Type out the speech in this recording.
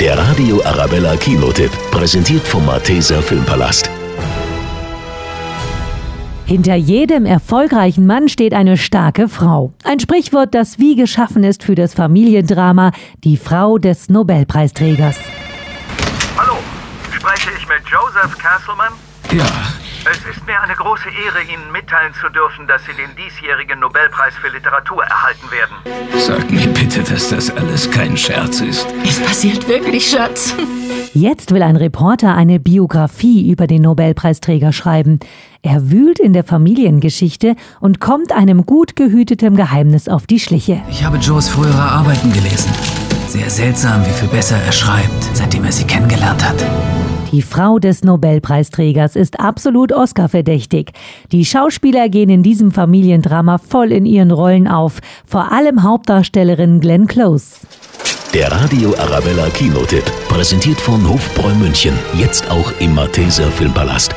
Der Radio Arabella Kinotipp, präsentiert vom Malteser Filmpalast. Hinter jedem erfolgreichen Mann steht eine starke Frau. Ein Sprichwort, das wie geschaffen ist für das Familiendrama Die Frau des Nobelpreisträgers. Hallo, spreche ich mit Joseph Castleman? Ja, Es ist mir eine große Ehre, Ihnen mitteilen zu dürfen, dass Sie den diesjährigen Nobelpreis für Literatur erhalten werden. sag mir bitte, dass das alles kein Scherz ist. Es passiert wirklich, Schatz. Jetzt will ein Reporter eine Biografie über den Nobelpreisträger schreiben. Er wühlt in der Familiengeschichte und kommt einem gut gehüteten Geheimnis auf die Schliche. Ich habe Joes frühere Arbeiten gelesen. Sehr seltsam, wie viel besser er schreibt, seitdem er sie kennengelernt hat. Die Frau des Nobelpreisträgers ist absolut Oscar-verdächtig. Die Schauspieler gehen in diesem Familiendrama voll in ihren Rollen auf, vor allem Hauptdarstellerin Glenn Close. Der Radio Arabella Kinotipp, präsentiert von Hofbräu München. Jetzt auch im Malteser Filmpalast.